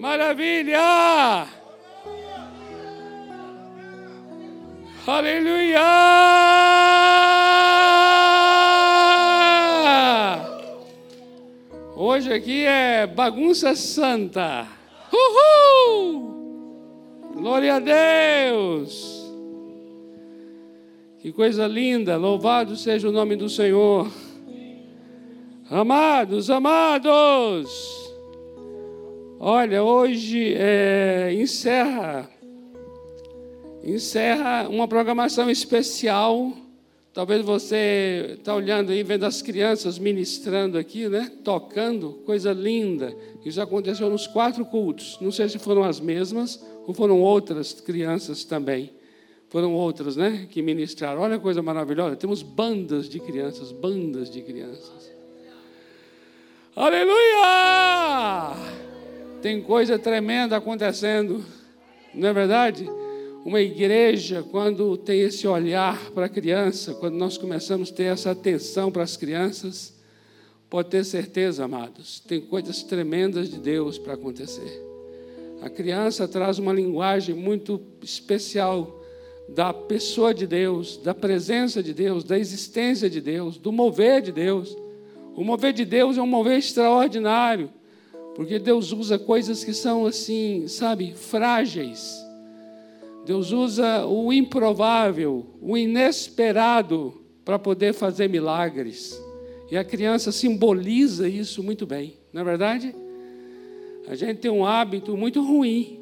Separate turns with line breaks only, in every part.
Maravilha! Aleluia! Hoje aqui é bagunça santa. Uhul! Glória a Deus! Que coisa linda! Louvado seja o nome do Senhor. Amados, amados! Olha, hoje é, encerra encerra uma programação especial. Talvez você está olhando aí, vendo as crianças ministrando aqui, né? Tocando, coisa linda. Isso aconteceu nos quatro cultos. Não sei se foram as mesmas ou foram outras crianças também. Foram outras, né? Que ministraram. Olha que coisa maravilhosa. Temos bandas de crianças, bandas de crianças. Aleluia! Tem coisa tremenda acontecendo, não é verdade? Uma igreja, quando tem esse olhar para a criança, quando nós começamos a ter essa atenção para as crianças, pode ter certeza, amados, tem coisas tremendas de Deus para acontecer. A criança traz uma linguagem muito especial da pessoa de Deus, da presença de Deus, da existência de Deus, do mover de Deus. O mover de Deus é um mover extraordinário, porque Deus usa coisas que são assim, sabe, frágeis. Deus usa o improvável, o inesperado para poder fazer milagres. E a criança simboliza isso muito bem, não é verdade? A gente tem um hábito muito ruim.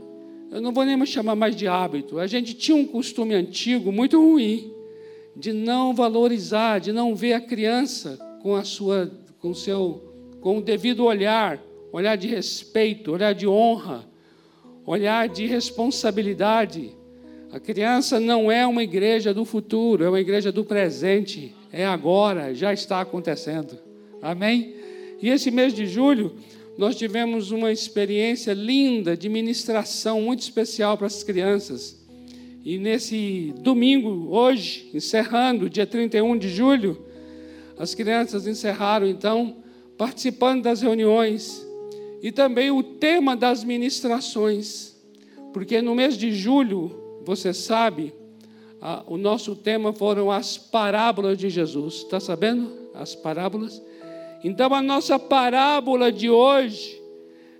Eu não vou nem chamar mais de hábito. A gente tinha um costume antigo muito ruim de não valorizar, de não ver a criança com a sua, com seu, com o devido olhar, olhar de respeito, olhar de honra, olhar de responsabilidade. A criança não é uma igreja do futuro, é uma igreja do presente, é agora, já está acontecendo. Amém? E esse mês de julho, nós tivemos uma experiência linda de ministração muito especial para as crianças. E nesse domingo, hoje, encerrando, dia 31 de julho, as crianças encerraram então participando das reuniões e também o tema das ministrações, porque no mês de julho, você sabe, a, o nosso tema foram as parábolas de Jesus. Está sabendo? As parábolas. Então a nossa parábola de hoje,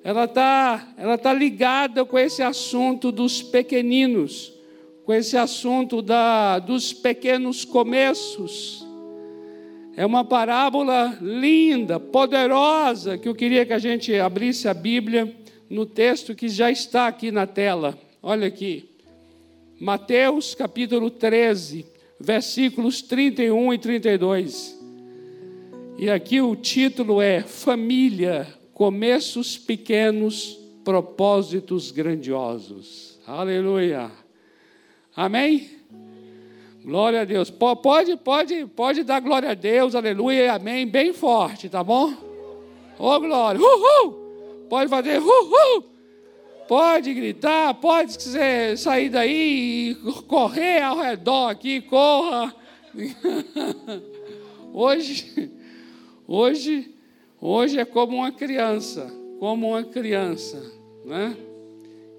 ela está ela tá ligada com esse assunto dos pequeninos, com esse assunto da, dos pequenos começos. É uma parábola linda, poderosa, que eu queria que a gente abrisse a Bíblia no texto que já está aqui na tela. Olha aqui. Mateus capítulo 13, versículos 31 e 32. E aqui o título é Família, começos pequenos, propósitos grandiosos. Aleluia. Amém? Glória a Deus. Pode, pode, pode dar glória a Deus, aleluia e amém, bem forte, tá bom? Ô oh, glória, uhul! Pode fazer uhul! Pode gritar, pode sair daí e correr ao redor aqui, corra. hoje, hoje, hoje é como uma criança, como uma criança, né?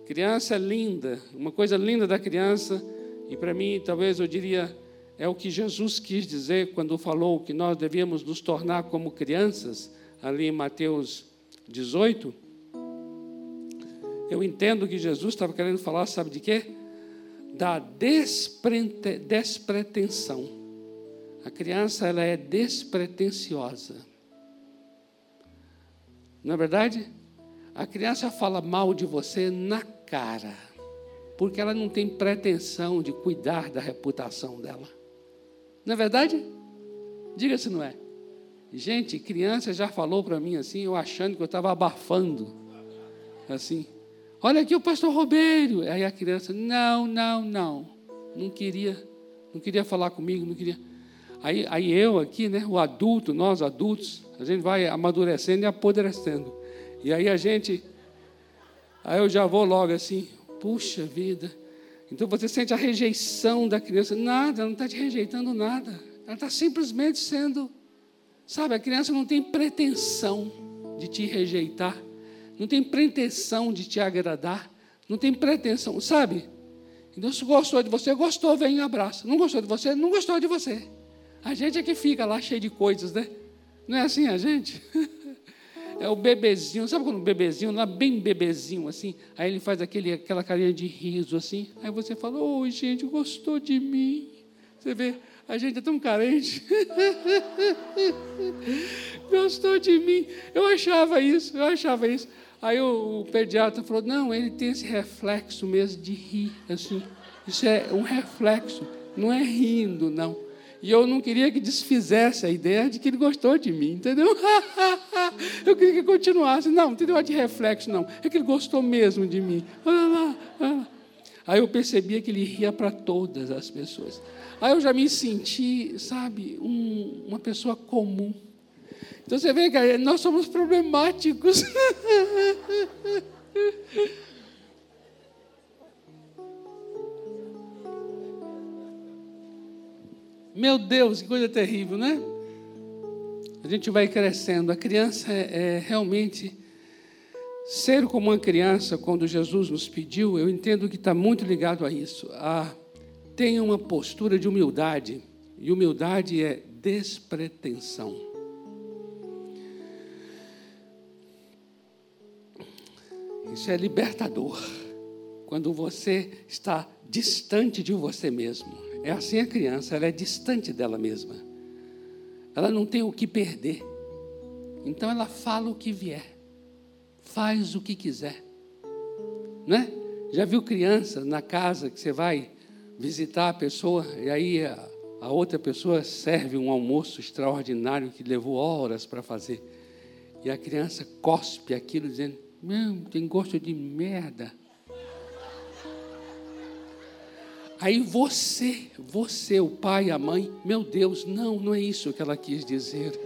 Criança é linda, uma coisa linda da criança e para mim, talvez eu diria, é o que Jesus quis dizer quando falou que nós devíamos nos tornar como crianças, ali em Mateus 18. Eu entendo que Jesus estava querendo falar, sabe de quê? Da despretensão. A criança ela é despretensiosa. Não é verdade? A criança fala mal de você na cara porque ela não tem pretensão de cuidar da reputação dela. Não é verdade? Diga se não é. Gente, criança já falou para mim assim, eu achando que eu estava abafando. Assim, olha aqui o pastor Robeiro. Aí a criança, não, não, não. Não queria, não queria falar comigo, não queria. Aí, aí eu aqui, né, o adulto, nós adultos, a gente vai amadurecendo e apodrecendo. E aí a gente, aí eu já vou logo assim, Puxa vida. Então você sente a rejeição da criança. Nada, ela não está te rejeitando nada. Ela está simplesmente sendo. Sabe, a criança não tem pretensão de te rejeitar. não tem pretensão de te agradar, não tem pretensão, sabe? Então, se gostou de você, gostou, vem e abraça. Não gostou de você, não gostou de você. A gente é que fica lá cheio de coisas, né? Não é assim a gente? É o bebezinho, sabe quando o bebezinho, lá bem bebezinho assim, aí ele faz aquele, aquela carinha de riso assim, aí você fala, oi oh, gente, gostou de mim. Você vê, a gente é tão carente. gostou de mim. Eu achava isso, eu achava isso. Aí o, o, pediatra falou, não, ele tem esse reflexo mesmo de rir, assim. Isso é um reflexo, não é rindo, não. E eu não queria que desfizesse a ideia de que ele gostou de mim, entendeu? eu queria que continuasse. Não, não negócio de reflexo, não. É que ele gostou mesmo de mim. Olha lá, olha lá. Aí eu percebia que ele ria para todas as pessoas. Aí eu já me senti, sabe, um, uma pessoa comum. Então você vê que nós somos problemáticos. Meu Deus, que coisa terrível, né? A gente vai crescendo. A criança é, é realmente ser como uma criança, quando Jesus nos pediu, eu entendo que está muito ligado a isso. A, tenha uma postura de humildade. E humildade é despretensão. Isso é libertador. Quando você está distante de você mesmo. É assim a criança, ela é distante dela mesma. Ela não tem o que perder. Então ela fala o que vier. Faz o que quiser. Né? Já viu criança na casa que você vai visitar a pessoa e aí a, a outra pessoa serve um almoço extraordinário que levou horas para fazer. E a criança cospe aquilo dizendo: Não, tem gosto de merda. Aí você, você, o pai, a mãe, meu Deus, não, não é isso que ela quis dizer.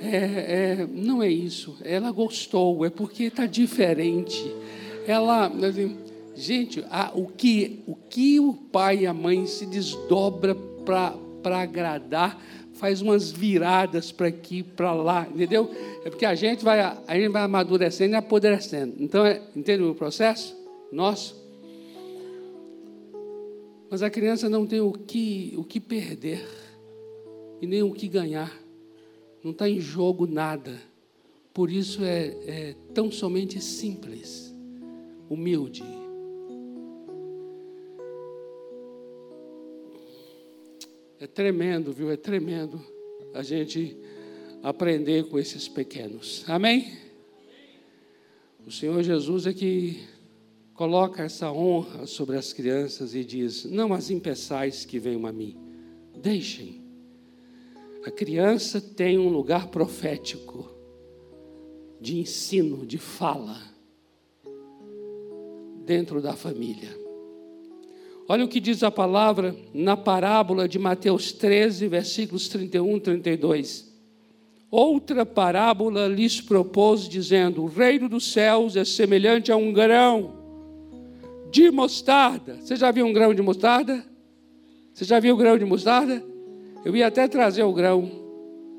É, é, não é isso. Ela gostou, é porque está diferente. Ela, assim, gente, a, o, que, o que o pai e a mãe se desdobra para agradar, faz umas viradas para aqui, para lá, entendeu? É porque a gente vai, a gente vai amadurecendo e apodrecendo. Então, é, entende o processo nosso? Mas a criança não tem o que, o que perder e nem o que ganhar. Não está em jogo nada. Por isso é, é tão somente simples, humilde. É tremendo, viu? É tremendo a gente aprender com esses pequenos. Amém? O Senhor Jesus é que coloca essa honra sobre as crianças e diz: Não as impeçais que venham a mim, deixem. A criança tem um lugar profético, de ensino, de fala, dentro da família. Olha o que diz a palavra na parábola de Mateus 13, versículos 31 e 32. Outra parábola lhes propôs, dizendo: O reino dos céus é semelhante a um grão de mostarda. Você já viu um grão de mostarda? Você já viu o grão de mostarda? Eu ia até trazer o grão,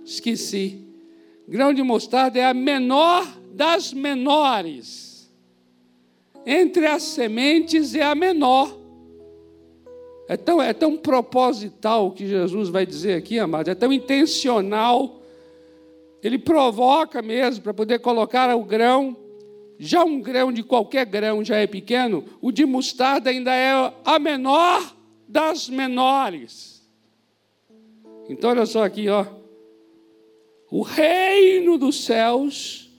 esqueci. Grão de mostarda é a menor das menores. Entre as sementes é a menor. É tão, é tão proposital o que Jesus vai dizer aqui, amado, é tão intencional. Ele provoca mesmo para poder colocar o grão já um grão de qualquer grão já é pequeno, o de mostarda ainda é a menor das menores. Então olha só aqui, ó. O reino dos céus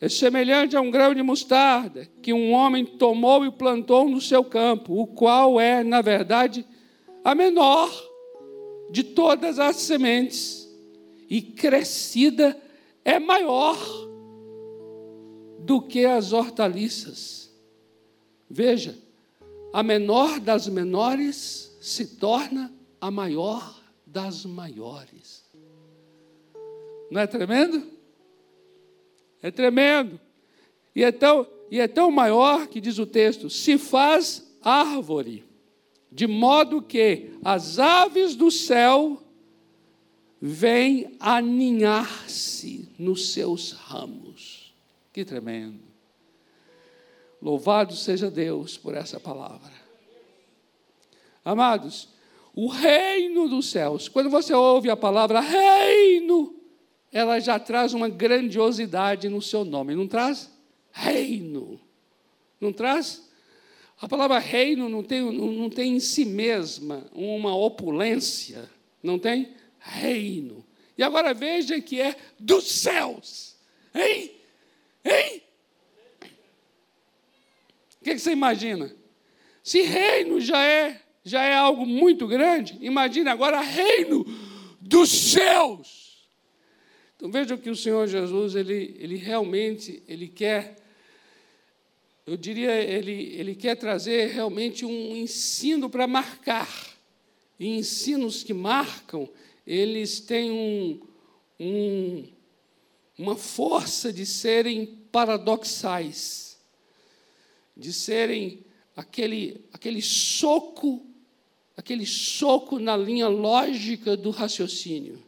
é semelhante a um grão de mostarda que um homem tomou e plantou no seu campo, o qual é, na verdade, a menor de todas as sementes, e crescida é maior do que as hortaliças. Veja, a menor das menores se torna a maior das maiores. Não é tremendo? É tremendo. E é tão, e é tão maior que diz o texto: se faz árvore, de modo que as aves do céu vêm aninhar-se nos seus ramos. Que tremendo. Louvado seja Deus por essa palavra. Amados, o reino dos céus, quando você ouve a palavra reino, ela já traz uma grandiosidade no seu nome, não traz? Reino. Não traz? A palavra reino não tem, não, tem em si mesma uma opulência, não tem? Reino. E agora veja que é dos céus. Hein? Hein? O que, que você imagina? Se reino já é, já é algo muito grande, imagine agora reino dos céus. Então veja que o Senhor Jesus, ele, ele realmente, ele quer eu diria, ele, ele quer trazer realmente um ensino para marcar. E ensinos que marcam, eles têm um, um, uma força de serem paradoxais, de serem aquele, aquele soco, aquele soco na linha lógica do raciocínio.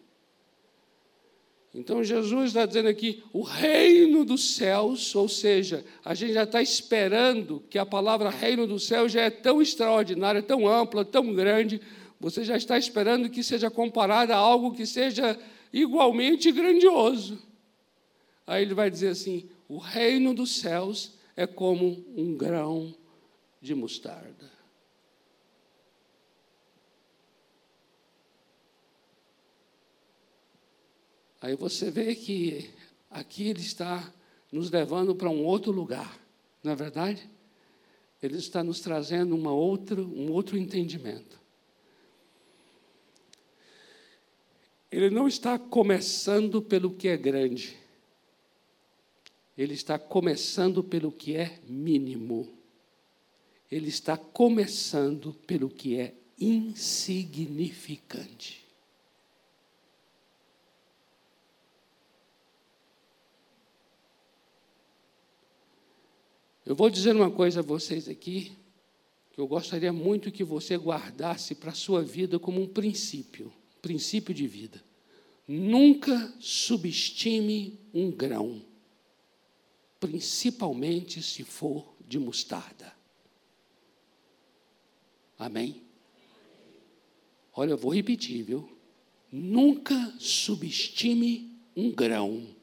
Então Jesus está dizendo aqui, o reino dos céus, ou seja, a gente já está esperando que a palavra reino dos céus já é tão extraordinária, tão ampla, tão grande, você já está esperando que seja comparada a algo que seja igualmente grandioso. Aí ele vai dizer assim: o reino dos céus é como um grão de mostarda. Aí você vê que aqui ele está nos levando para um outro lugar, não é verdade? Ele está nos trazendo uma outra, um outro entendimento. Ele não está começando pelo que é grande, ele está começando pelo que é mínimo, ele está começando pelo que é insignificante. Eu vou dizer uma coisa a vocês aqui, que eu gostaria muito que você guardasse para a sua vida como um princípio, princípio de vida. Nunca subestime um grão, principalmente se for de mostarda. Amém? Olha, eu vou repetir, viu? Nunca subestime um grão,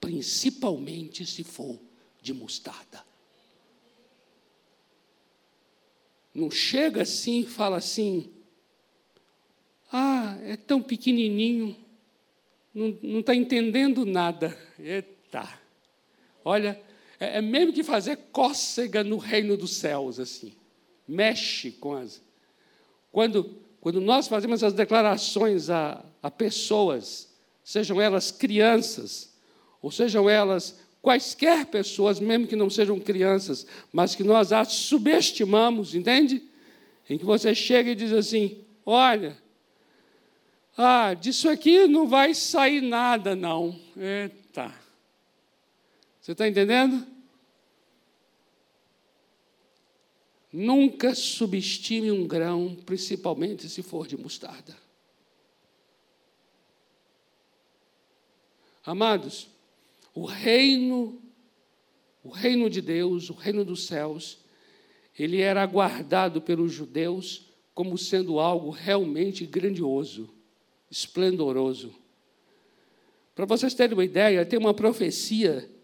principalmente se for de mostarda. Não chega assim e fala assim, ah, é tão pequenininho, não está entendendo nada. Eita! Olha, é, é mesmo que fazer cócega no reino dos céus, assim. Mexe com as. Quando, quando nós fazemos as declarações a, a pessoas, sejam elas crianças, ou sejam elas quaisquer pessoas, mesmo que não sejam crianças, mas que nós as subestimamos, entende? Em que você chega e diz assim: olha, ah, disso aqui não vai sair nada, não. Eita. Você está entendendo? Nunca subestime um grão, principalmente se for de mostarda. Amados, o reino, o reino de Deus, o reino dos céus, ele era aguardado pelos judeus como sendo algo realmente grandioso, esplendoroso. Para vocês terem uma ideia, tem uma profecia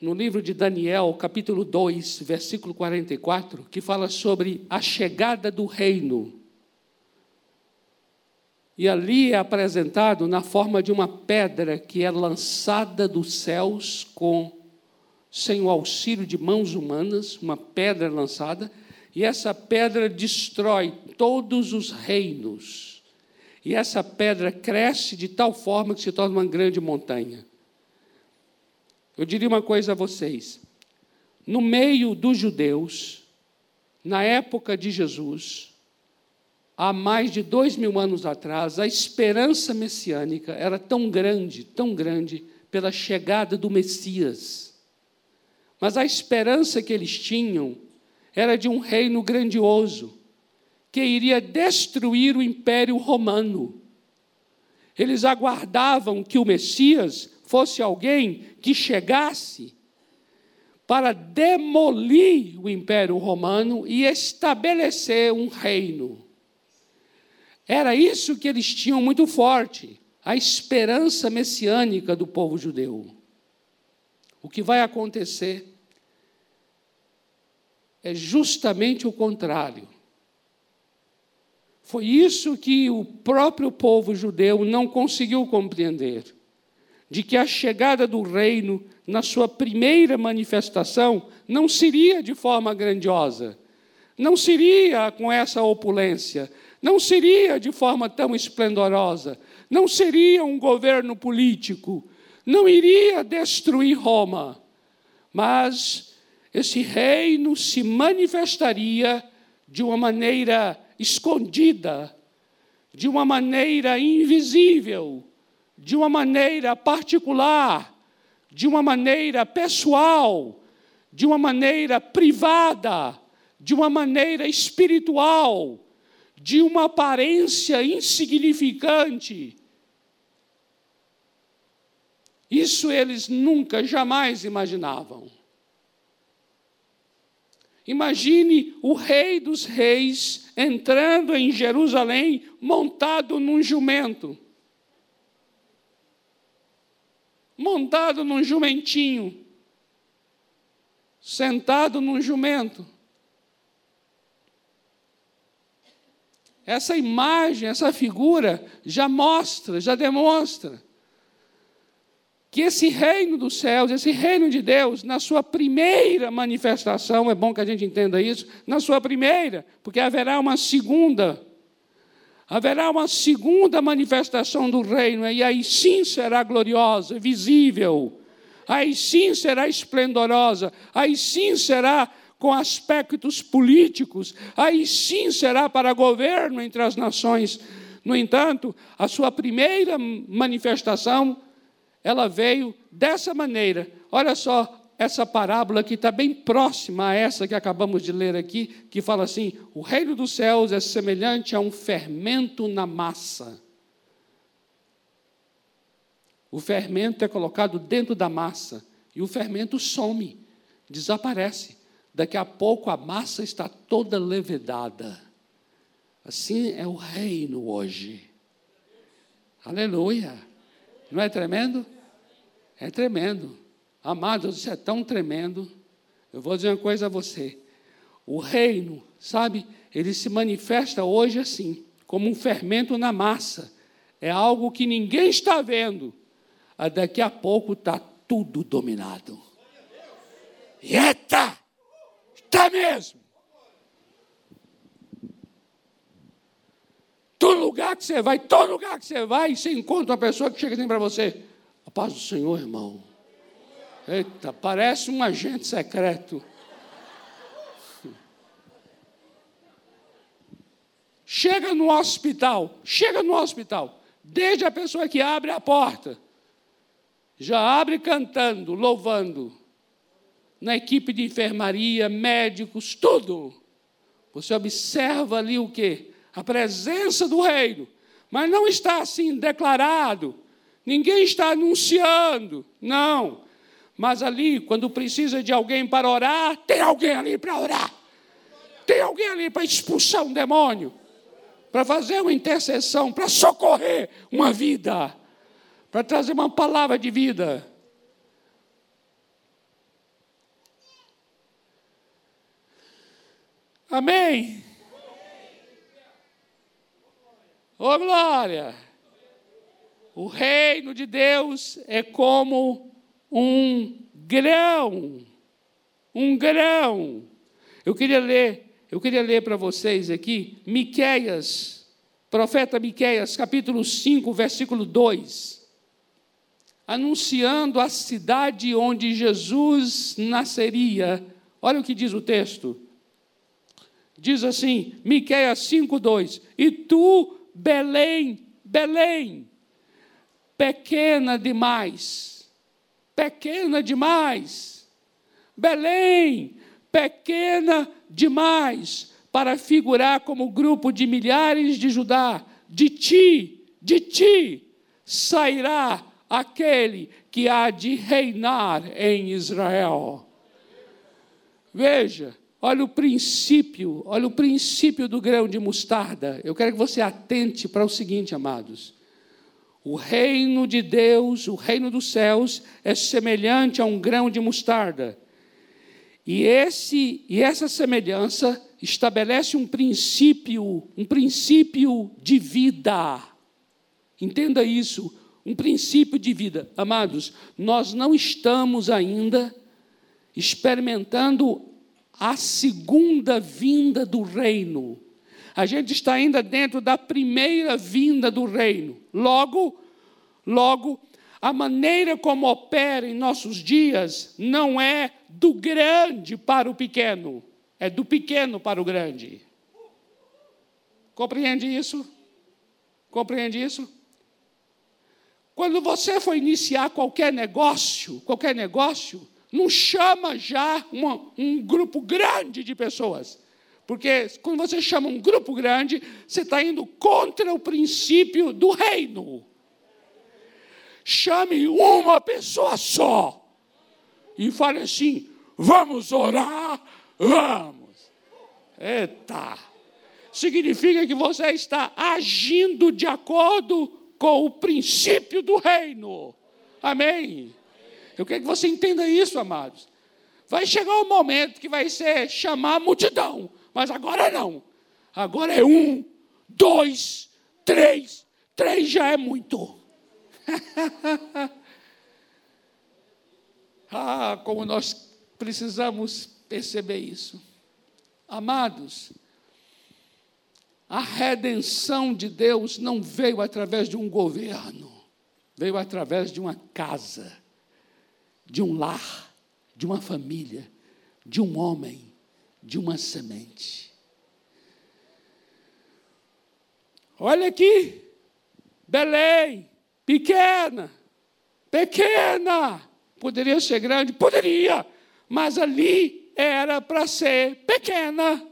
no livro de Daniel, capítulo 2, versículo 44, que fala sobre a chegada do reino. E ali é apresentado na forma de uma pedra que é lançada dos céus com sem o auxílio de mãos humanas, uma pedra lançada, e essa pedra destrói todos os reinos. E essa pedra cresce de tal forma que se torna uma grande montanha. Eu diria uma coisa a vocês: no meio dos judeus, na época de Jesus, há mais de dois mil anos atrás, a esperança messiânica era tão grande, tão grande, pela chegada do Messias. Mas a esperança que eles tinham era de um reino grandioso, que iria destruir o império romano. Eles aguardavam que o Messias fosse alguém que chegasse para demolir o Império Romano e estabelecer um reino. Era isso que eles tinham muito forte, a esperança messiânica do povo judeu. O que vai acontecer é justamente o contrário. Foi isso que o próprio povo judeu não conseguiu compreender: de que a chegada do reino, na sua primeira manifestação, não seria de forma grandiosa, não seria com essa opulência, não seria de forma tão esplendorosa, não seria um governo político, não iria destruir Roma, mas esse reino se manifestaria de uma maneira escondida, de uma maneira invisível, de uma maneira particular, de uma maneira pessoal, de uma maneira privada, de uma maneira espiritual, de uma aparência insignificante. Isso eles nunca, jamais imaginavam. Imagine o rei dos reis entrando em Jerusalém montado num jumento. Montado num jumentinho. Sentado num jumento. Essa imagem, essa figura já mostra, já demonstra que esse reino dos céus, esse reino de Deus, na sua primeira manifestação, é bom que a gente entenda isso, na sua primeira, porque haverá uma segunda, haverá uma segunda manifestação do reino, e aí sim será gloriosa, visível, aí sim será esplendorosa, aí sim será com aspectos políticos, aí sim será para governo entre as nações. No entanto, a sua primeira manifestação ela veio dessa maneira. Olha só essa parábola que está bem próxima a essa que acabamos de ler aqui, que fala assim: o reino dos céus é semelhante a um fermento na massa. O fermento é colocado dentro da massa e o fermento some, desaparece. Daqui a pouco a massa está toda levedada. Assim é o reino hoje. Aleluia. Não é tremendo? É tremendo. Amados, isso é tão tremendo. Eu vou dizer uma coisa a você. O reino, sabe, ele se manifesta hoje assim, como um fermento na massa. É algo que ninguém está vendo. Ah, daqui a pouco está tudo dominado. Eita! Está mesmo! Todo lugar que você vai, todo lugar que você vai, você encontra uma pessoa que chega assim para você paz do Senhor, irmão. Eita, parece um agente secreto. Chega no hospital, chega no hospital, desde a pessoa que abre a porta, já abre cantando, louvando, na equipe de enfermaria, médicos, tudo. Você observa ali o que? A presença do reino, mas não está assim declarado, Ninguém está anunciando, não. Mas ali, quando precisa de alguém para orar, tem alguém ali para orar. Tem alguém ali para expulsar um demônio, para fazer uma intercessão, para socorrer uma vida, para trazer uma palavra de vida. Amém? Ô oh, glória! O reino de Deus é como um grão. Um grão. Eu queria ler, eu queria ler para vocês aqui Miqueias, profeta Miqueias, capítulo 5, versículo 2. Anunciando a cidade onde Jesus nasceria. Olha o que diz o texto. Diz assim, Miqueias 2: "E tu, Belém, Belém, pequena demais. Pequena demais. Belém, pequena demais para figurar como grupo de milhares de Judá. De ti, de ti sairá aquele que há de reinar em Israel. Veja, olha o princípio, olha o princípio do grão de mostarda. Eu quero que você atente para o seguinte, amados. O reino de Deus, o reino dos céus, é semelhante a um grão de mostarda. E, esse, e essa semelhança estabelece um princípio, um princípio de vida. Entenda isso, um princípio de vida. Amados, nós não estamos ainda experimentando a segunda vinda do reino. A gente está ainda dentro da primeira vinda do reino. Logo, logo, a maneira como opera em nossos dias não é do grande para o pequeno, é do pequeno para o grande. Compreende isso? Compreende isso? Quando você for iniciar qualquer negócio, qualquer negócio, não chama já uma, um grupo grande de pessoas. Porque quando você chama um grupo grande, você está indo contra o princípio do reino. Chame uma pessoa só. E fale assim: vamos orar? Vamos. Eita. Significa que você está agindo de acordo com o princípio do reino. Amém? Eu quero que você entenda isso, amados. Vai chegar um momento que vai ser chamar a multidão, mas agora não. Agora é um, dois, três. Três já é muito. ah, como nós precisamos perceber isso. Amados, a redenção de Deus não veio através de um governo, veio através de uma casa, de um lar, de uma família, de um homem, de uma semente. Olha aqui, Belém, pequena, pequena, poderia ser grande? Poderia, mas ali era para ser pequena.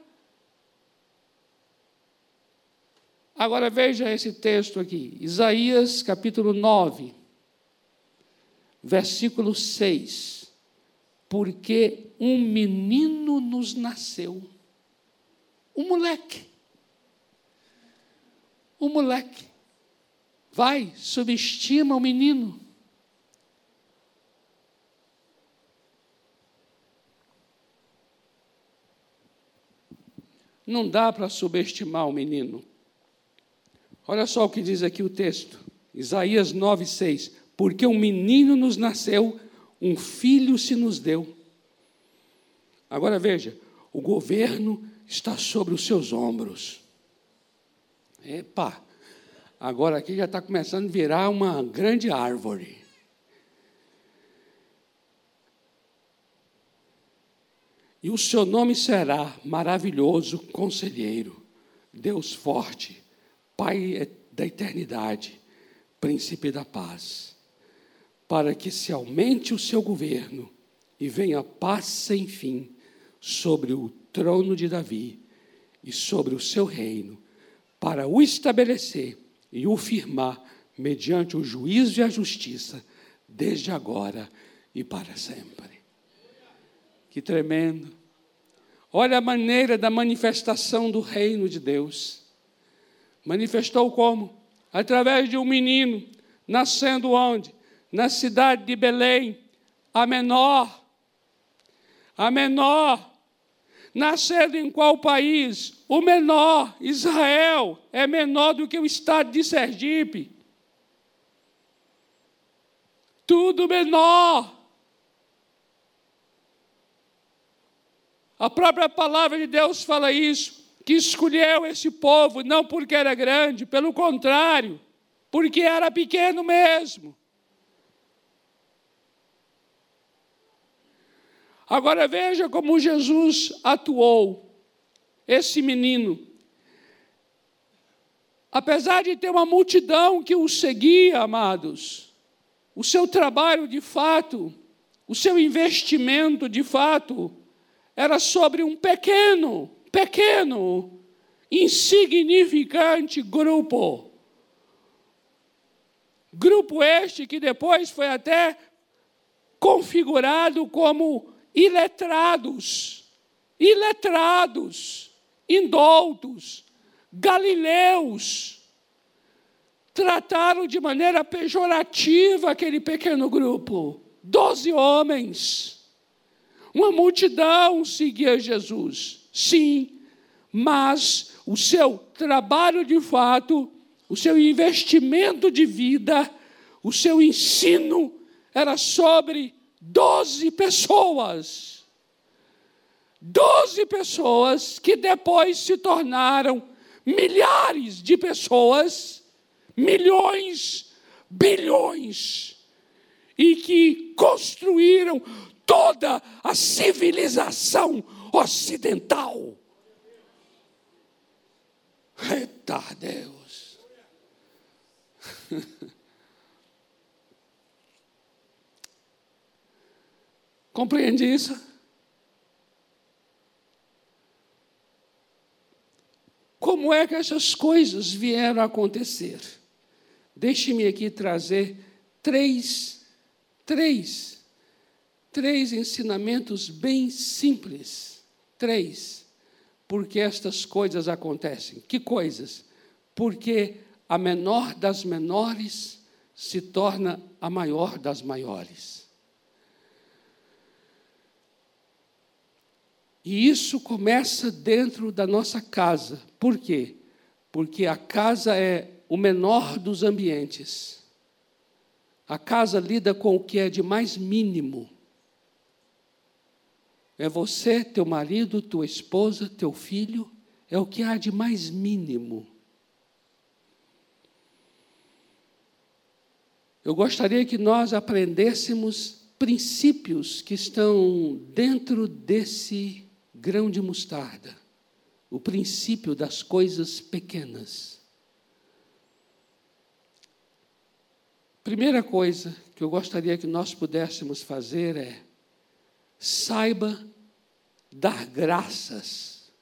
Agora veja esse texto aqui, Isaías capítulo 9, versículo 6. Porque um menino nos nasceu, um moleque, um moleque. Vai, subestima o menino. Não dá para subestimar o menino. Olha só o que diz aqui o texto, Isaías 9, 6. Porque um menino nos nasceu, um filho se nos deu. Agora veja, o governo está sobre os seus ombros. Epa, agora aqui já está começando a virar uma grande árvore. E o seu nome será maravilhoso conselheiro, Deus forte Pai da eternidade, príncipe da paz, para que se aumente o seu governo e venha paz sem fim sobre o trono de Davi e sobre o seu reino, para o estabelecer e o firmar mediante o juízo e a justiça, desde agora e para sempre. Que tremendo! Olha a maneira da manifestação do reino de Deus. Manifestou como? Através de um menino, nascendo onde? Na cidade de Belém, a menor. A menor. Nascendo em qual país? O menor, Israel, é menor do que o estado de Sergipe. Tudo menor. A própria palavra de Deus fala isso que escolheu esse povo não porque era grande, pelo contrário, porque era pequeno mesmo. Agora veja como Jesus atuou. Esse menino, apesar de ter uma multidão que o seguia, amados, o seu trabalho de fato, o seu investimento de fato, era sobre um pequeno, pequeno, insignificante grupo. Grupo este que depois foi até configurado como iletrados. iletrados, indoutos, galileus, trataram de maneira pejorativa aquele pequeno grupo. Doze homens. Uma multidão seguia Jesus. Sim, mas o seu trabalho de fato, o seu investimento de vida, o seu ensino era sobre doze pessoas. Doze pessoas que depois se tornaram milhares de pessoas, milhões, bilhões, e que construíram toda a civilização ocidental. Eita Deus! Compreende isso? Como é que essas coisas vieram a acontecer? Deixe-me aqui trazer três, três, três ensinamentos bem simples. Três. Porque estas coisas acontecem. Que coisas? Porque a menor das menores se torna a maior das maiores. E isso começa dentro da nossa casa. Por quê? Porque a casa é o menor dos ambientes. A casa lida com o que é de mais mínimo. É você, teu marido, tua esposa, teu filho, é o que há de mais mínimo. Eu gostaria que nós aprendêssemos princípios que estão dentro desse grão de mostarda, o princípio das coisas pequenas. Primeira coisa que eu gostaria que nós pudéssemos fazer é saiba dar graças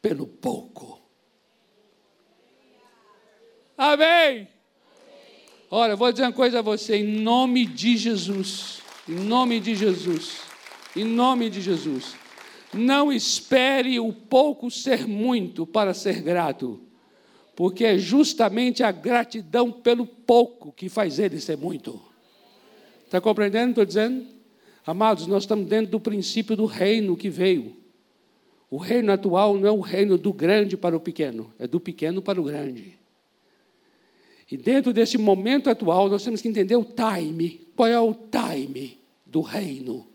pelo pouco. Amém. Olha, vou dizer uma coisa a você, em nome de Jesus, em nome de Jesus, em nome de Jesus. Não espere o pouco ser muito para ser grato, porque é justamente a gratidão pelo pouco que faz ele ser muito. Está compreendendo? Estou dizendo? Amados, nós estamos dentro do princípio do reino que veio. O reino atual não é o reino do grande para o pequeno, é do pequeno para o grande. E dentro desse momento atual, nós temos que entender o time. Qual é o time do reino?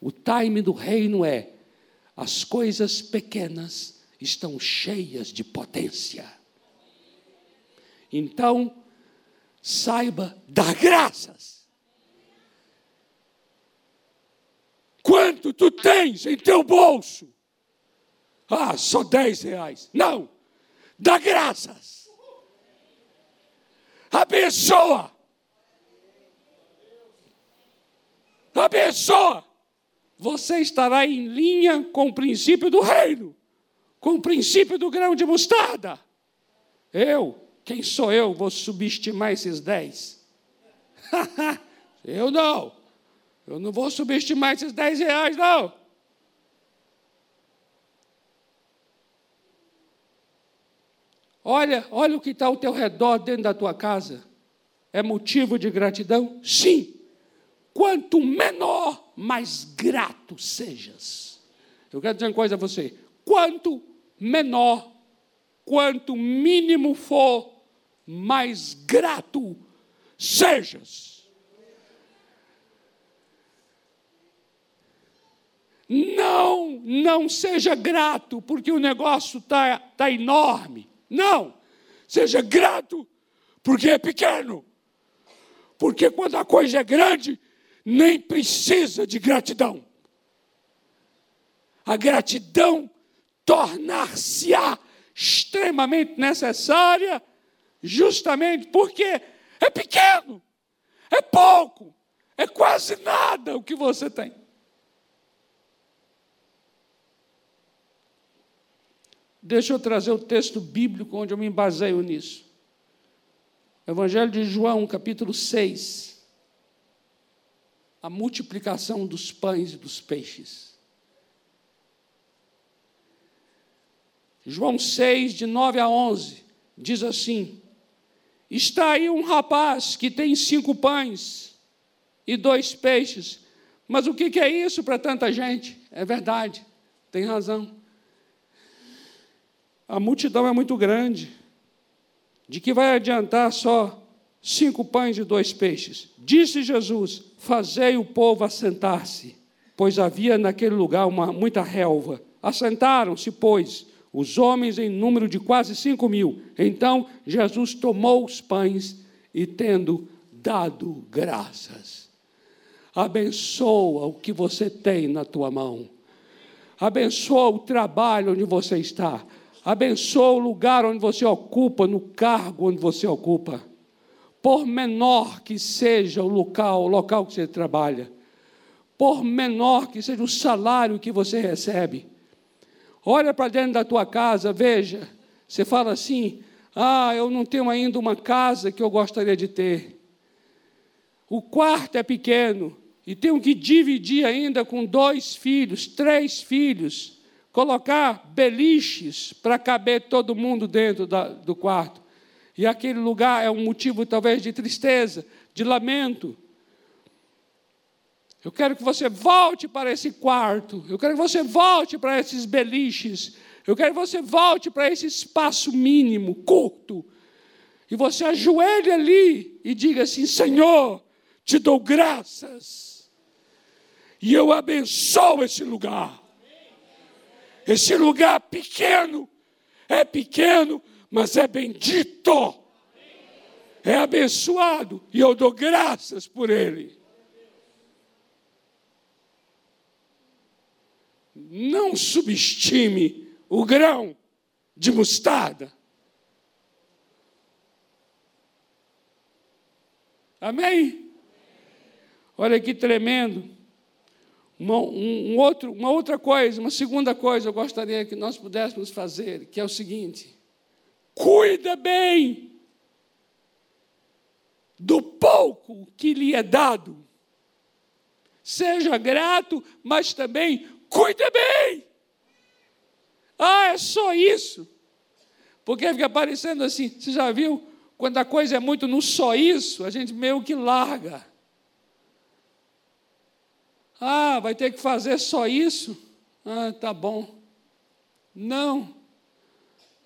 O time do reino é as coisas pequenas estão cheias de potência. Então, saiba dar graças. Quanto tu tens em teu bolso? Ah, só 10 reais. Não, dá graças. Abençoa. Abençoa você estará em linha com o princípio do reino, com o princípio do grão de mostarda. Eu, quem sou eu, vou subestimar esses dez? eu não. Eu não vou subestimar esses dez reais, não. Olha, olha o que está ao teu redor dentro da tua casa. É motivo de gratidão? Sim. Quanto menor mais grato sejas. Eu quero dizer uma coisa a você: quanto menor, quanto mínimo for, mais grato sejas. Não, não seja grato porque o negócio está tá enorme. Não, seja grato porque é pequeno. Porque quando a coisa é grande, nem precisa de gratidão. A gratidão tornar-se-á extremamente necessária, justamente porque é pequeno, é pouco, é quase nada o que você tem. Deixa eu trazer o texto bíblico onde eu me baseio nisso. Evangelho de João, capítulo 6 a multiplicação dos pães e dos peixes. João 6, de 9 a 11, diz assim: Está aí um rapaz que tem cinco pães e dois peixes. Mas o que é isso para tanta gente? É verdade, tem razão. A multidão é muito grande. De que vai adiantar só cinco pães e dois peixes? Disse Jesus: Fazei o povo assentar-se, pois havia naquele lugar uma, muita relva. Assentaram-se, pois, os homens em número de quase cinco mil. Então Jesus tomou os pães e, tendo dado graças, abençoa o que você tem na tua mão, abençoa o trabalho onde você está, abençoa o lugar onde você ocupa, no cargo onde você ocupa, por menor que seja o local, o local que você trabalha, por menor que seja o salário que você recebe Olha para dentro da tua casa, veja. Você fala assim: ah, eu não tenho ainda uma casa que eu gostaria de ter. O quarto é pequeno e tenho que dividir ainda com dois filhos, três filhos, colocar beliches para caber todo mundo dentro da, do quarto. E aquele lugar é um motivo talvez de tristeza, de lamento. Eu quero que você volte para esse quarto. Eu quero que você volte para esses beliches. Eu quero que você volte para esse espaço mínimo, curto. E você ajoelhe ali e diga assim: Senhor, te dou graças. E eu abençoo esse lugar. Esse lugar pequeno, é pequeno, mas é bendito. É abençoado. E eu dou graças por ele. não subestime o grão de mostarda. Amém? Olha que tremendo. Uma, um, um outro, uma outra coisa, uma segunda coisa eu gostaria que nós pudéssemos fazer, que é o seguinte: cuida bem do pouco que lhe é dado. Seja grato, mas também cuide bem. Ah, é só isso. Porque fica parecendo assim, você já viu? Quando a coisa é muito no só isso, a gente meio que larga. Ah, vai ter que fazer só isso? Ah, tá bom. Não.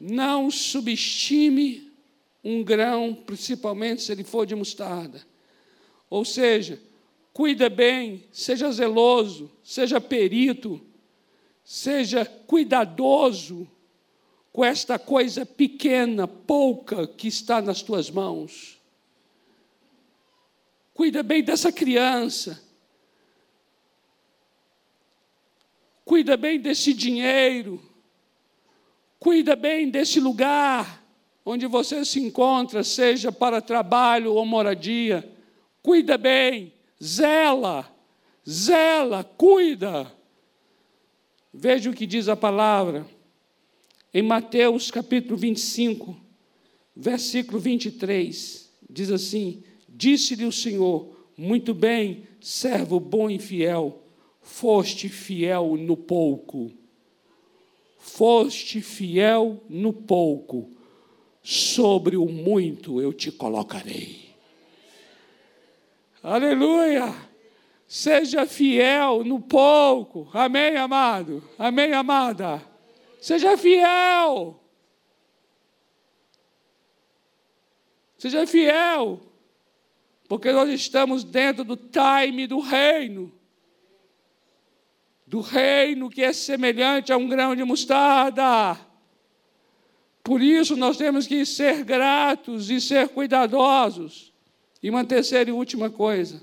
Não subestime um grão, principalmente se ele for de mostarda. Ou seja, cuida bem, seja zeloso, seja perito, seja cuidadoso com esta coisa pequena, pouca que está nas tuas mãos. Cuida bem dessa criança. Cuida bem desse dinheiro. Cuida bem desse lugar onde você se encontra, seja para trabalho ou moradia. Cuida bem zela, zela, cuida. Veja o que diz a palavra em Mateus capítulo 25, versículo 23. Diz assim: Disse-lhe o Senhor: Muito bem, servo bom e fiel, foste fiel no pouco. Foste fiel no pouco, sobre o muito eu te colocarei. Aleluia! Seja fiel no pouco. Amém, amado? Amém, amada? Seja fiel. Seja fiel. Porque nós estamos dentro do time do reino. Do reino que é semelhante a um grão de mostarda. Por isso nós temos que ser gratos e ser cuidadosos. E uma terceira e última coisa.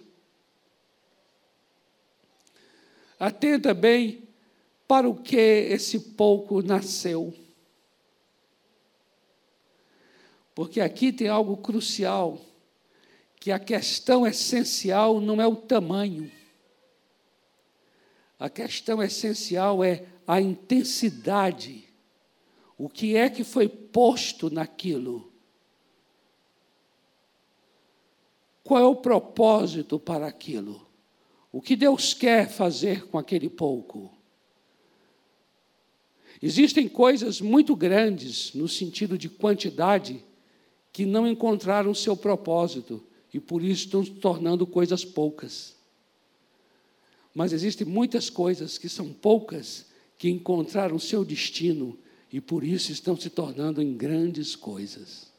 Atenta bem para o que esse pouco nasceu. Porque aqui tem algo crucial, que a questão essencial não é o tamanho. A questão essencial é a intensidade. O que é que foi posto naquilo? Qual é o propósito para aquilo? O que Deus quer fazer com aquele pouco? Existem coisas muito grandes, no sentido de quantidade, que não encontraram seu propósito e por isso estão se tornando coisas poucas. Mas existem muitas coisas que são poucas que encontraram seu destino e por isso estão se tornando em grandes coisas.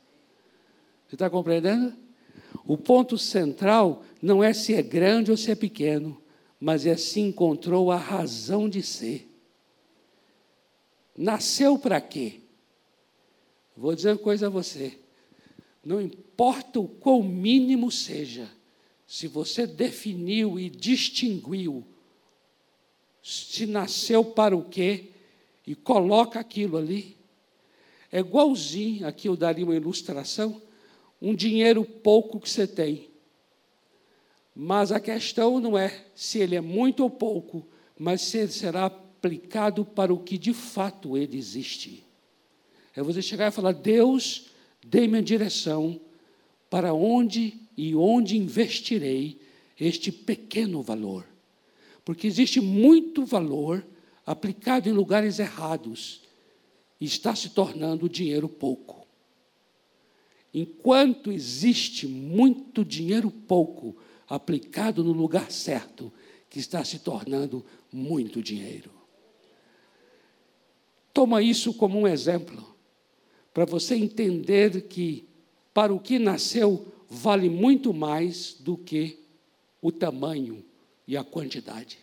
Você está compreendendo? O ponto central não é se é grande ou se é pequeno, mas é se encontrou a razão de ser. Nasceu para quê? Vou dizer uma coisa a você. Não importa o quão mínimo seja, se você definiu e distinguiu se nasceu para o quê e coloca aquilo ali, é igualzinho, aqui eu daria uma ilustração, um dinheiro pouco que você tem. Mas a questão não é se ele é muito ou pouco, mas se ele será aplicado para o que de fato ele existe. É você chegar e falar: Deus, dê-me a direção para onde e onde investirei este pequeno valor. Porque existe muito valor aplicado em lugares errados e está se tornando dinheiro pouco. Enquanto existe muito dinheiro pouco aplicado no lugar certo, que está se tornando muito dinheiro. Toma isso como um exemplo, para você entender que para o que nasceu vale muito mais do que o tamanho e a quantidade.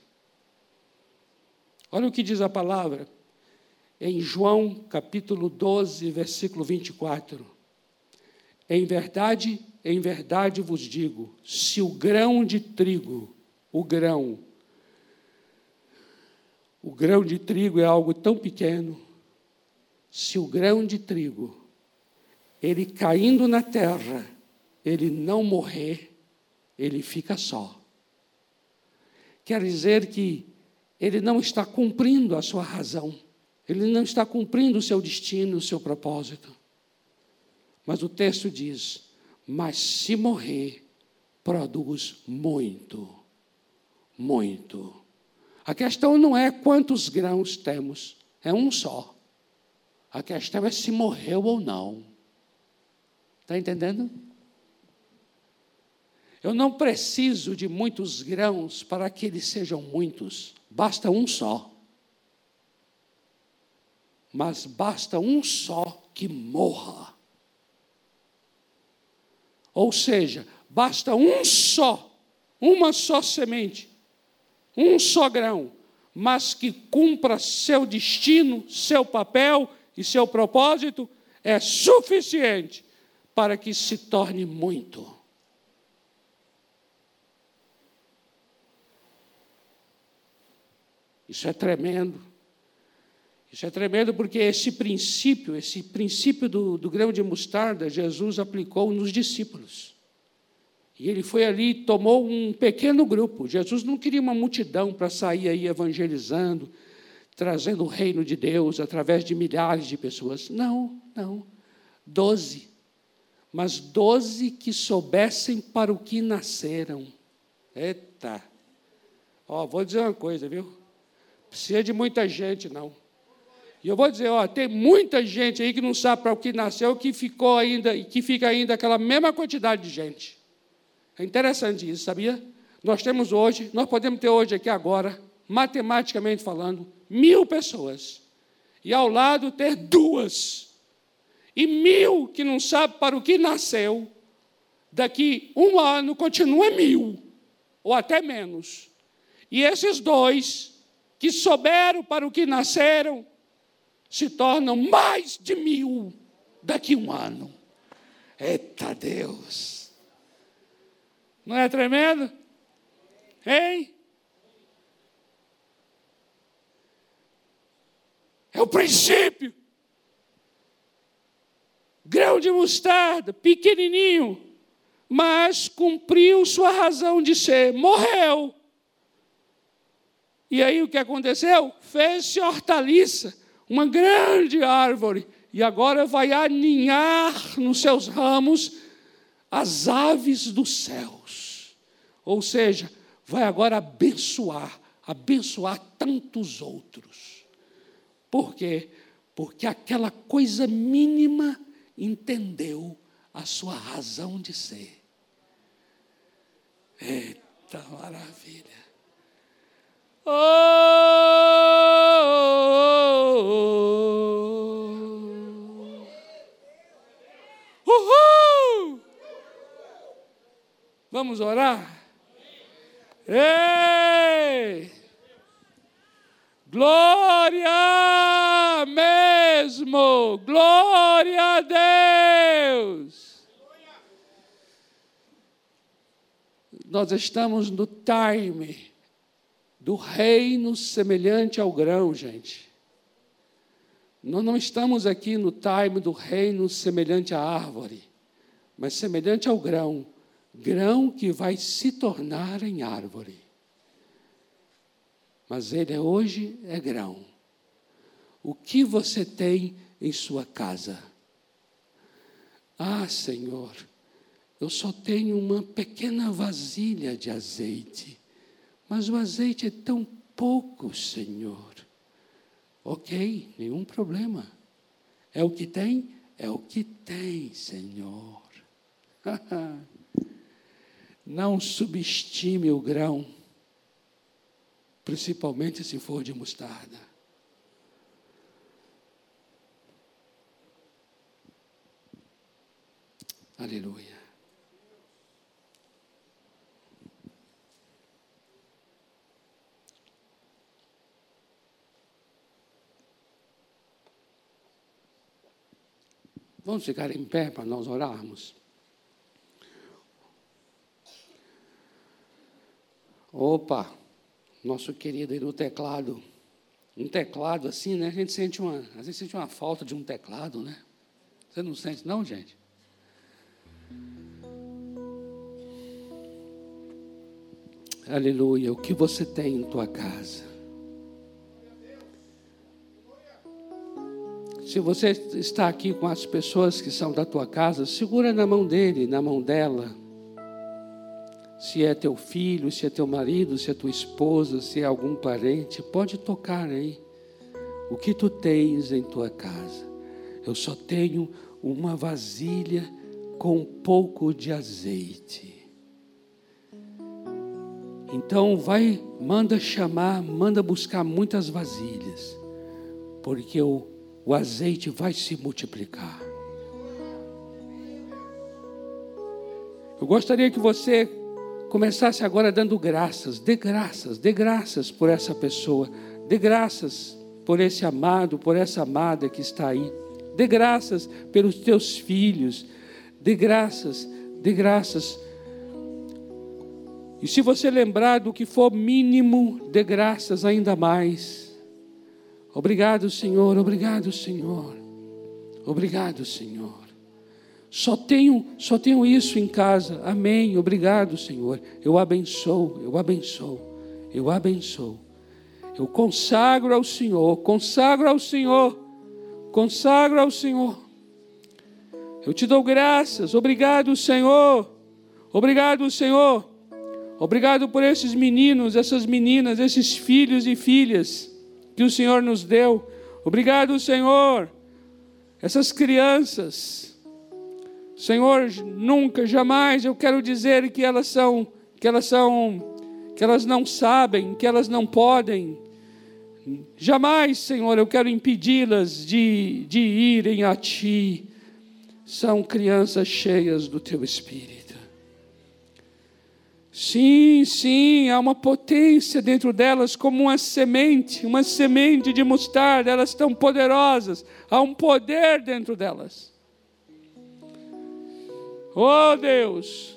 Olha o que diz a palavra em João capítulo 12, versículo 24. Em verdade, em verdade vos digo: se o grão de trigo, o grão, o grão de trigo é algo tão pequeno, se o grão de trigo, ele caindo na terra, ele não morrer, ele fica só. Quer dizer que ele não está cumprindo a sua razão, ele não está cumprindo o seu destino, o seu propósito. Mas o texto diz: mas se morrer, produz muito, muito. A questão não é quantos grãos temos, é um só. A questão é se morreu ou não. Está entendendo? Eu não preciso de muitos grãos para que eles sejam muitos, basta um só. Mas basta um só que morra. Ou seja, basta um só, uma só semente, um só grão, mas que cumpra seu destino, seu papel e seu propósito, é suficiente para que se torne muito. Isso é tremendo. Isso é tremendo porque esse princípio, esse princípio do, do grão de mostarda, Jesus aplicou nos discípulos. E ele foi ali tomou um pequeno grupo. Jesus não queria uma multidão para sair aí evangelizando, trazendo o reino de Deus através de milhares de pessoas. Não, não. Doze. Mas doze que soubessem para o que nasceram. Eita. Ó, vou dizer uma coisa, viu? Precisa de muita gente, não. E eu vou dizer, ó, tem muita gente aí que não sabe para o que nasceu, que ficou ainda, que fica ainda aquela mesma quantidade de gente. É interessante isso, sabia? Nós temos hoje, nós podemos ter hoje aqui agora, matematicamente falando, mil pessoas. E ao lado ter duas. E mil que não sabe para o que nasceu, daqui um ano continua mil, ou até menos. E esses dois que souberam para o que nasceram, se tornam mais de mil daqui a um ano. Eita Deus! Não é tremendo? Hein? É o princípio. Grão de mostarda, pequenininho, mas cumpriu sua razão de ser, morreu. E aí o que aconteceu? Fez-se hortaliça uma grande árvore, e agora vai aninhar nos seus ramos as aves dos céus. Ou seja, vai agora abençoar, abençoar tantos outros. Por quê? Porque aquela coisa mínima entendeu a sua razão de ser. Eita maravilha! Oh, oh, oh, Uhul! Vamos orar? Ei! Glória mesmo! Glória a Deus! Nós estamos no time do reino semelhante ao grão, gente. Nós não estamos aqui no time do reino semelhante à árvore, mas semelhante ao grão grão que vai se tornar em árvore. Mas ele hoje é grão. O que você tem em sua casa? Ah, Senhor, eu só tenho uma pequena vasilha de azeite, mas o azeite é tão pouco, Senhor. Ok, nenhum problema. É o que tem? É o que tem, Senhor. Não subestime o grão, principalmente se for de mostarda. Aleluia. Vamos ficar em pé para nós orarmos. Opa, nosso querido aí no teclado. Um teclado assim, né? A gente sente uma, às vezes sente uma falta de um teclado, né? Você não sente, não, gente? Aleluia. O que você tem em tua casa? Se você está aqui com as pessoas que são da tua casa, segura na mão dele, na mão dela se é teu filho, se é teu marido, se é tua esposa, se é algum parente, pode tocar aí. O que tu tens em tua casa? Eu só tenho uma vasilha com pouco de azeite. Então vai, manda chamar, manda buscar muitas vasilhas, porque o, o azeite vai se multiplicar. Eu gostaria que você começasse agora dando graças, dê graças, dê graças por essa pessoa, dê graças por esse amado, por essa amada que está aí, dê graças pelos teus filhos, dê graças, dê graças. E se você lembrar do que for mínimo, dê graças ainda mais. Obrigado, Senhor, obrigado, Senhor. Obrigado, Senhor. Só tenho, só tenho isso em casa. Amém. Obrigado, Senhor. Eu abençoo, eu abençoo, eu abençoo. Eu consagro ao Senhor, consagro ao Senhor, consagro ao Senhor. Eu te dou graças. Obrigado, Senhor. Obrigado, Senhor. Obrigado por esses meninos, essas meninas, esses filhos e filhas que o Senhor nos deu. Obrigado, Senhor. Essas crianças Senhor, nunca, jamais eu quero dizer que elas são, que elas são, que elas não sabem, que elas não podem. Jamais, Senhor, eu quero impedi-las de, de irem a Ti. São crianças cheias do Teu Espírito. Sim, sim, há uma potência dentro delas, como uma semente, uma semente de mostarda, elas estão poderosas, há um poder dentro delas. Oh Deus,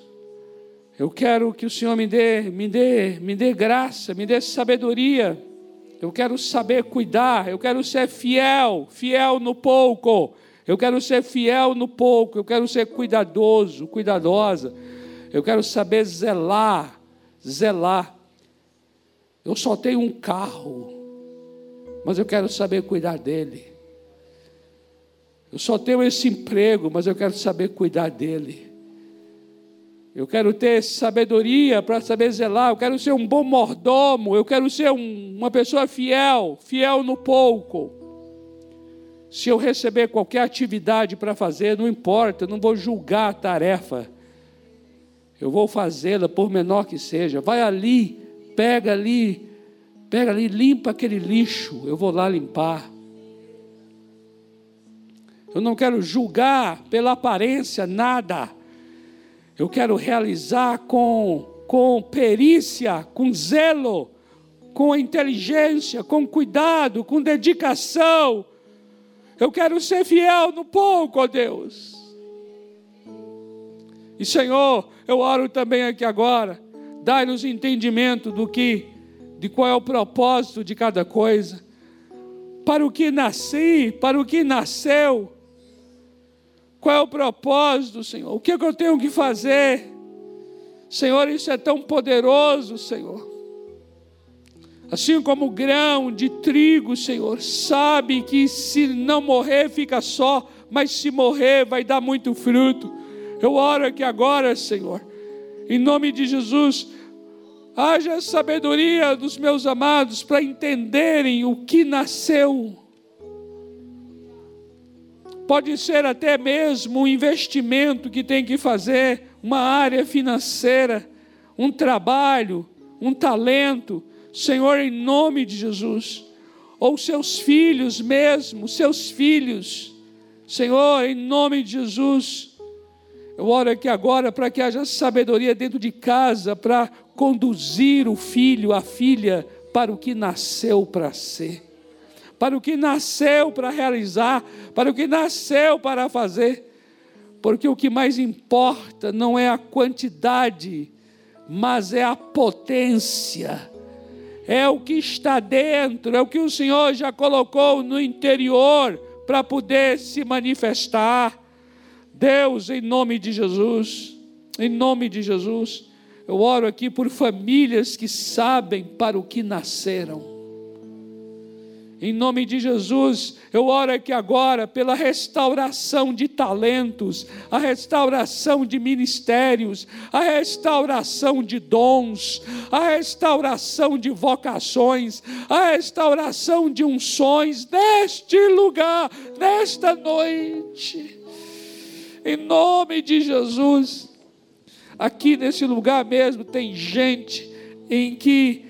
eu quero que o Senhor me dê, me dê, me dê graça, me dê sabedoria. Eu quero saber cuidar, eu quero ser fiel, fiel no pouco. Eu quero ser fiel no pouco, eu quero ser cuidadoso, cuidadosa. Eu quero saber zelar, zelar. Eu só tenho um carro, mas eu quero saber cuidar dele. Eu só tenho esse emprego, mas eu quero saber cuidar dele. Eu quero ter sabedoria para saber zelar. Eu quero ser um bom mordomo. Eu quero ser um, uma pessoa fiel, fiel no pouco. Se eu receber qualquer atividade para fazer, não importa, não vou julgar a tarefa. Eu vou fazê-la por menor que seja. Vai ali, pega ali, pega ali, limpa aquele lixo. Eu vou lá limpar. Eu não quero julgar pela aparência nada. Eu quero realizar com, com perícia, com zelo, com inteligência, com cuidado, com dedicação. Eu quero ser fiel no pouco, ó Deus. E Senhor, eu oro também aqui agora, dai-nos entendimento do que, de qual é o propósito de cada coisa, para o que nasci, para o que nasceu, qual é o propósito, Senhor? O que, é que eu tenho que fazer? Senhor, isso é tão poderoso, Senhor. Assim como o grão de trigo, Senhor, sabe que se não morrer fica só, mas se morrer vai dar muito fruto. Eu oro aqui agora, Senhor, em nome de Jesus, haja sabedoria dos meus amados para entenderem o que nasceu Pode ser até mesmo um investimento que tem que fazer, uma área financeira, um trabalho, um talento. Senhor, em nome de Jesus. Ou seus filhos mesmo, seus filhos. Senhor, em nome de Jesus. Eu oro aqui agora para que haja sabedoria dentro de casa para conduzir o filho, a filha, para o que nasceu para ser para o que nasceu para realizar, para o que nasceu para fazer. Porque o que mais importa não é a quantidade, mas é a potência. É o que está dentro, é o que o Senhor já colocou no interior para poder se manifestar. Deus, em nome de Jesus, em nome de Jesus, eu oro aqui por famílias que sabem para o que nasceram em nome de Jesus, eu oro aqui agora pela restauração de talentos, a restauração de ministérios, a restauração de dons, a restauração de vocações, a restauração de unções neste lugar, nesta noite. Em nome de Jesus, aqui nesse lugar mesmo tem gente em que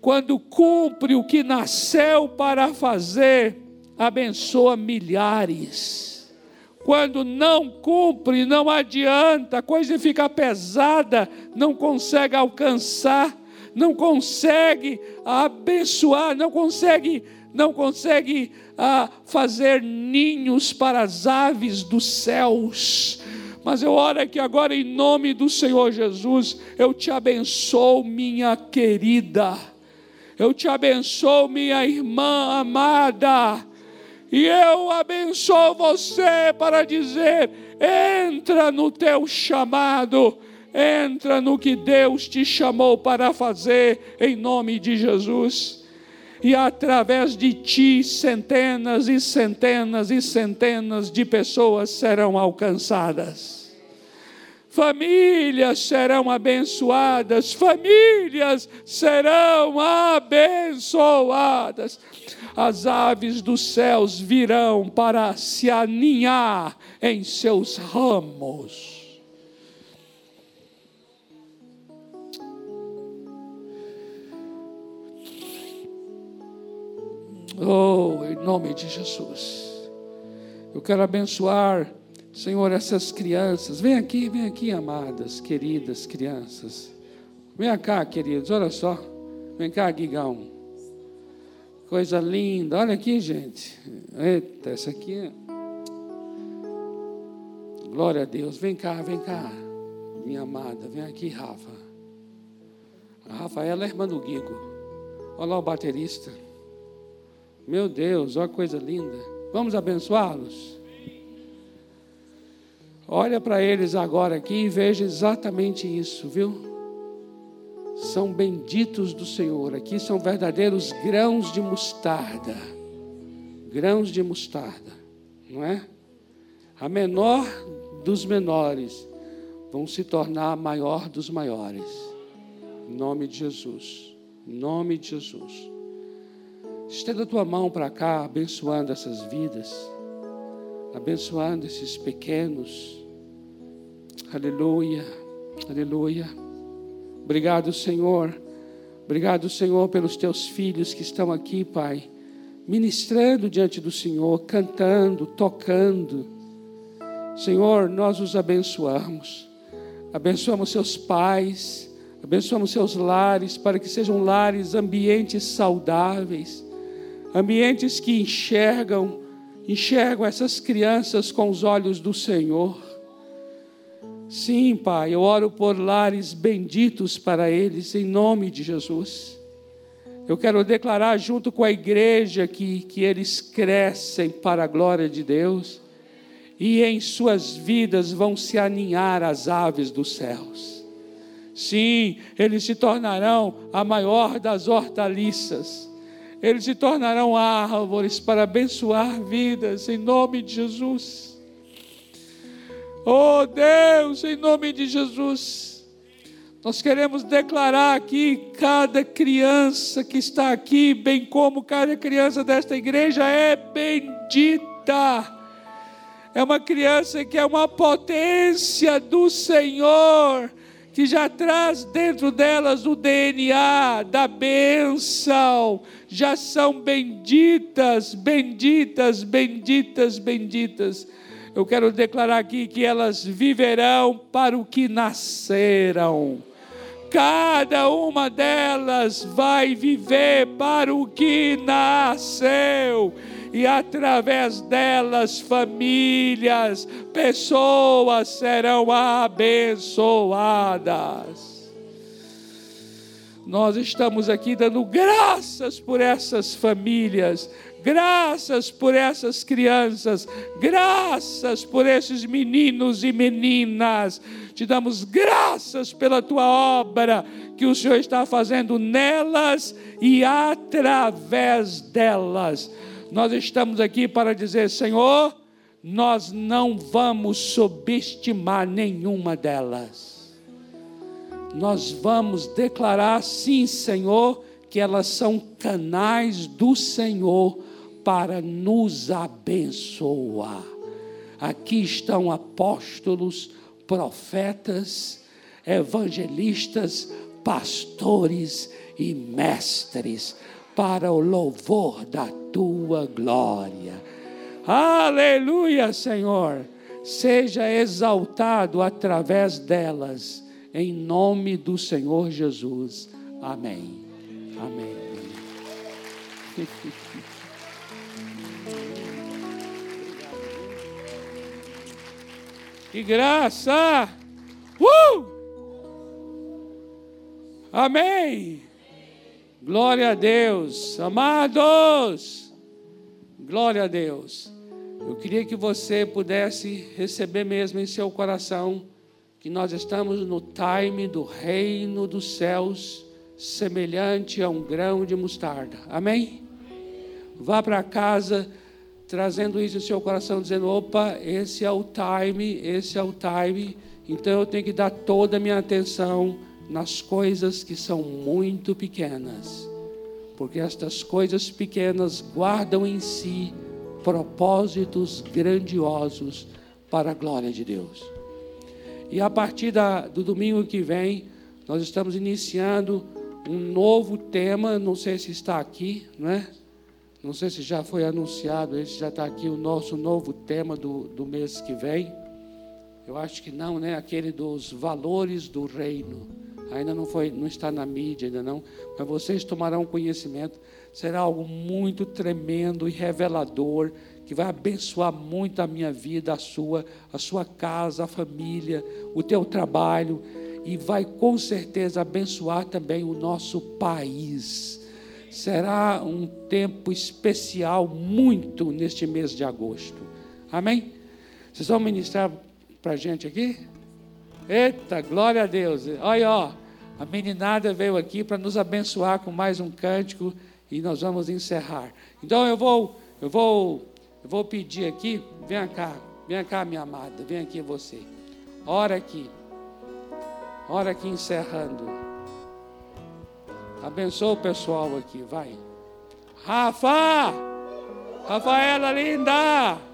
quando cumpre o que nasceu para fazer, abençoa milhares. Quando não cumpre, não adianta, a coisa fica pesada, não consegue alcançar, não consegue abençoar, não consegue, não consegue ah, fazer ninhos para as aves dos céus. Mas eu oro aqui agora em nome do Senhor Jesus, eu te abençoo, minha querida eu te abençoo, minha irmã amada. E eu abençoo você para dizer: entra no teu chamado, entra no que Deus te chamou para fazer, em nome de Jesus. E através de ti, centenas e centenas e centenas de pessoas serão alcançadas famílias serão abençoadas, famílias serão abençoadas. As aves dos céus virão para se aninhar em seus ramos. Oh, em nome de Jesus. Eu quero abençoar Senhor, essas crianças, vem aqui, vem aqui, amadas, queridas crianças. Vem cá, queridos, olha só. Vem cá, Guigão. Coisa linda, olha aqui, gente. Eita, essa aqui é. Glória a Deus. Vem cá, vem cá, minha amada. Vem aqui, Rafa. A Rafaela é irmã do Guigo. Olha lá o baterista. Meu Deus, olha coisa linda. Vamos abençoá-los? Olha para eles agora aqui e veja exatamente isso, viu? São benditos do Senhor. Aqui são verdadeiros grãos de mostarda. Grãos de mostarda, não é? A menor dos menores vão se tornar a maior dos maiores. Em nome de Jesus. Em nome de Jesus. Estenda a tua mão para cá, abençoando essas vidas, abençoando esses pequenos. Aleluia, aleluia. Obrigado, Senhor. Obrigado, Senhor, pelos teus filhos que estão aqui, Pai, ministrando diante do Senhor, cantando, tocando. Senhor, nós os abençoamos. Abençoamos seus pais, abençoamos seus lares, para que sejam lares, ambientes saudáveis, ambientes que enxergam, enxergam essas crianças com os olhos do Senhor. Sim, Pai, eu oro por lares benditos para eles, em nome de Jesus. Eu quero declarar junto com a igreja que, que eles crescem para a glória de Deus e em suas vidas vão se aninhar as aves dos céus. Sim, eles se tornarão a maior das hortaliças. Eles se tornarão árvores para abençoar vidas em nome de Jesus. Oh Deus, em nome de Jesus. Nós queremos declarar aqui cada criança que está aqui, bem como cada criança desta igreja é bendita é uma criança que é uma potência do Senhor, que já traz dentro delas o DNA da bênção, já são benditas, benditas, benditas, benditas. Eu quero declarar aqui que elas viverão para o que nasceram. Cada uma delas vai viver para o que nasceu e através delas famílias, pessoas serão abençoadas. Nós estamos aqui dando graças por essas famílias, graças por essas crianças, graças por esses meninos e meninas. Te damos graças pela tua obra que o Senhor está fazendo nelas e através delas nós estamos aqui para dizer: Senhor, nós não vamos subestimar nenhuma delas. Nós vamos declarar, sim, Senhor, que elas são canais do Senhor para nos abençoar. Aqui estão apóstolos, profetas, evangelistas, pastores e mestres para o louvor da tua glória. Aleluia, Senhor. Seja exaltado através delas, em nome do Senhor Jesus. Amém. Amém. Que graça! Uh! Amém. Glória a Deus, amados. Glória a Deus. Eu queria que você pudesse receber mesmo em seu coração que nós estamos no time do reino dos céus, semelhante a um grão de mostarda. Amém? Vá para casa trazendo isso em seu coração, dizendo: opa, esse é o time, esse é o time. Então eu tenho que dar toda a minha atenção nas coisas que são muito pequenas, porque estas coisas pequenas guardam em si propósitos grandiosos para a glória de Deus. E a partir da, do domingo que vem, nós estamos iniciando um novo tema, não sei se está aqui, não é? Não sei se já foi anunciado, esse já está aqui o nosso novo tema do, do mês que vem. Eu acho que não, né? Aquele dos valores do reino ainda não foi, não está na mídia ainda não, mas vocês tomarão conhecimento. Será algo muito tremendo e revelador que vai abençoar muito a minha vida, a sua, a sua casa, a família, o teu trabalho e vai com certeza abençoar também o nosso país. Será um tempo especial muito neste mês de agosto. Amém? Vocês vão ministrar para a gente aqui? Eita, glória a Deus. Olha, ó. A meninada veio aqui para nos abençoar com mais um cântico e nós vamos encerrar. Então eu vou, eu vou, eu vou pedir aqui, vem cá, vem cá, minha amada, vem aqui você. Ora aqui. Ora aqui encerrando. Abençoa o pessoal aqui, vai. Rafa! Rafaela linda!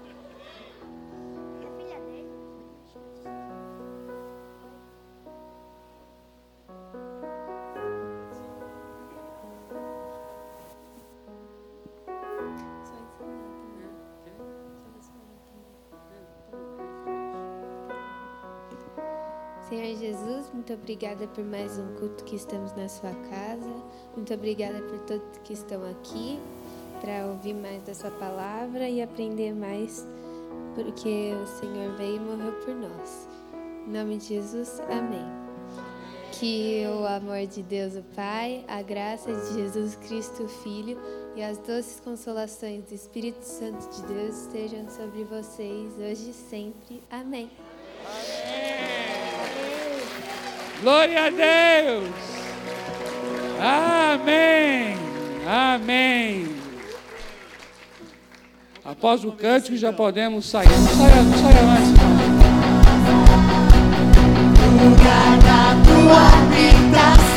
Senhor Jesus, muito obrigada por mais um culto que estamos na sua casa. Muito obrigada por todos que estão aqui para ouvir mais da sua palavra e aprender mais, porque o Senhor veio e morreu por nós. Em nome de Jesus, amém. Que o amor de Deus, o Pai, a graça de Jesus Cristo, o Filho, e as doces consolações do Espírito Santo de Deus estejam sobre vocês hoje e sempre. Amém.
Glória a Deus! Amém! Amém! Após o cântico já podemos sair. Não saia, não saia mais.
lugar da tua habitação,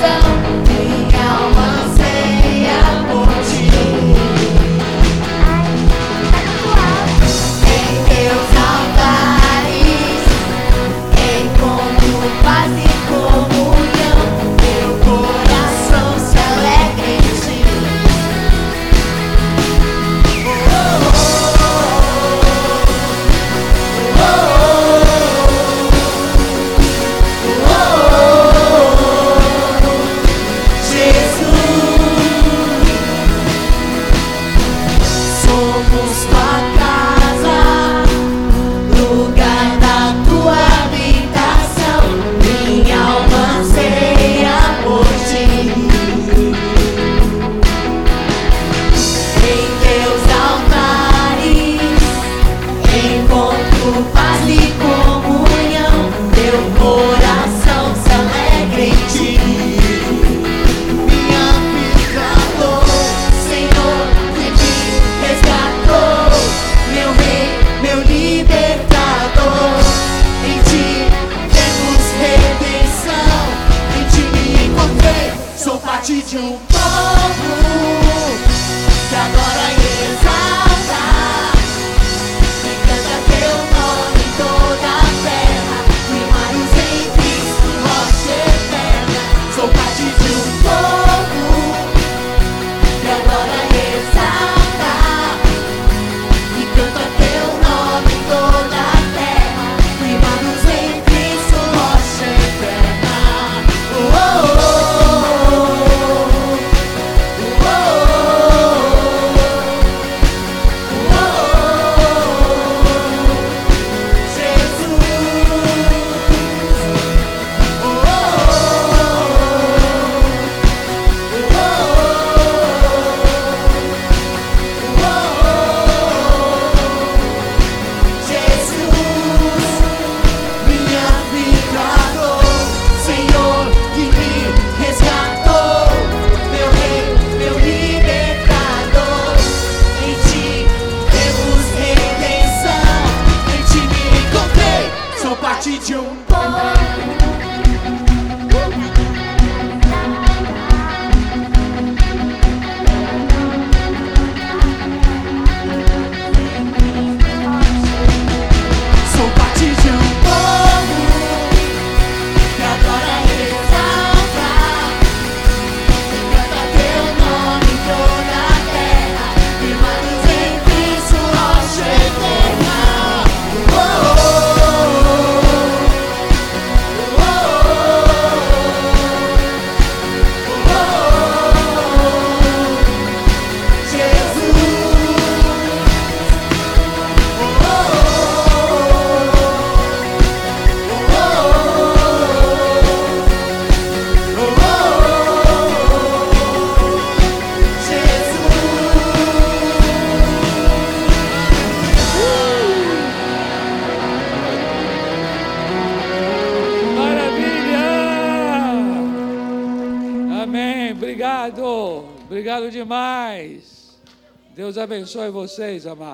abençoe vocês, amados.